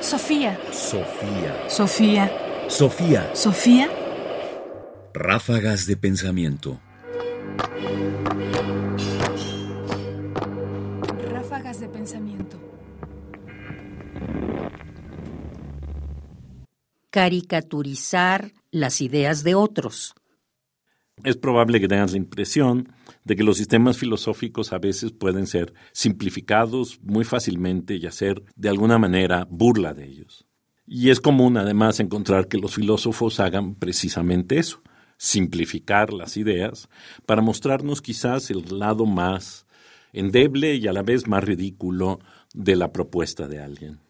Sofía. Sofía. Sofía. Sofía. Sofía. Ráfagas de pensamiento. Ráfagas de pensamiento. Caricaturizar las ideas de otros. Es probable que tengas la impresión de que los sistemas filosóficos a veces pueden ser simplificados muy fácilmente y hacer de alguna manera burla de ellos. Y es común además encontrar que los filósofos hagan precisamente eso, simplificar las ideas para mostrarnos quizás el lado más endeble y a la vez más ridículo de la propuesta de alguien.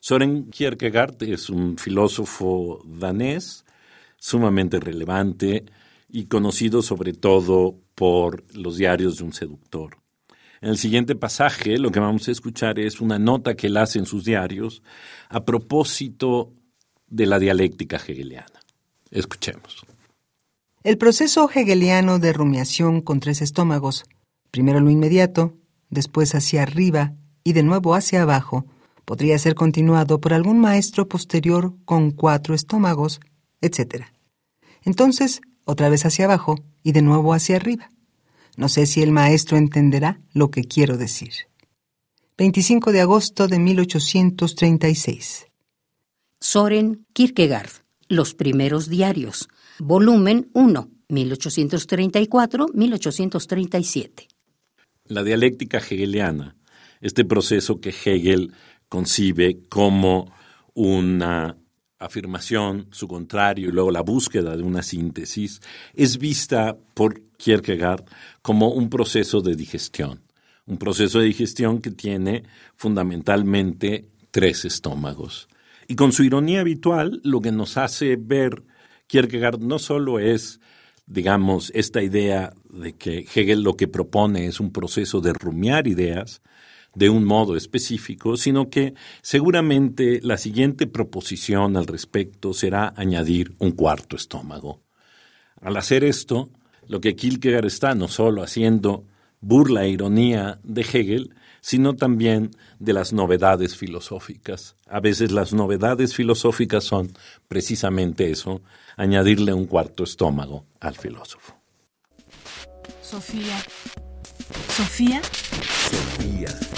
Soren Kierkegaard es un filósofo danés sumamente relevante y conocido sobre todo por los diarios de un seductor. En el siguiente pasaje lo que vamos a escuchar es una nota que él hace en sus diarios a propósito de la dialéctica hegeliana. Escuchemos. El proceso hegeliano de rumiación con tres estómagos, primero lo inmediato, después hacia arriba y de nuevo hacia abajo, podría ser continuado por algún maestro posterior con cuatro estómagos, etc. Entonces, otra vez hacia abajo y de nuevo hacia arriba. No sé si el maestro entenderá lo que quiero decir. 25 de agosto de 1836. Soren Kierkegaard, Los primeros diarios, volumen 1, 1834-1837. La dialéctica hegeliana, este proceso que Hegel concibe como una afirmación, su contrario y luego la búsqueda de una síntesis, es vista por Kierkegaard como un proceso de digestión. Un proceso de digestión que tiene fundamentalmente tres estómagos. Y con su ironía habitual, lo que nos hace ver Kierkegaard no solo es, digamos, esta idea de que Hegel lo que propone es un proceso de rumiar ideas, de un modo específico, sino que seguramente la siguiente proposición al respecto será añadir un cuarto estómago. Al hacer esto, lo que Kierkegaard está no solo haciendo burla e ironía de Hegel, sino también de las novedades filosóficas. A veces las novedades filosóficas son precisamente eso, añadirle un cuarto estómago al filósofo. Sofía. Sofía. Sofía.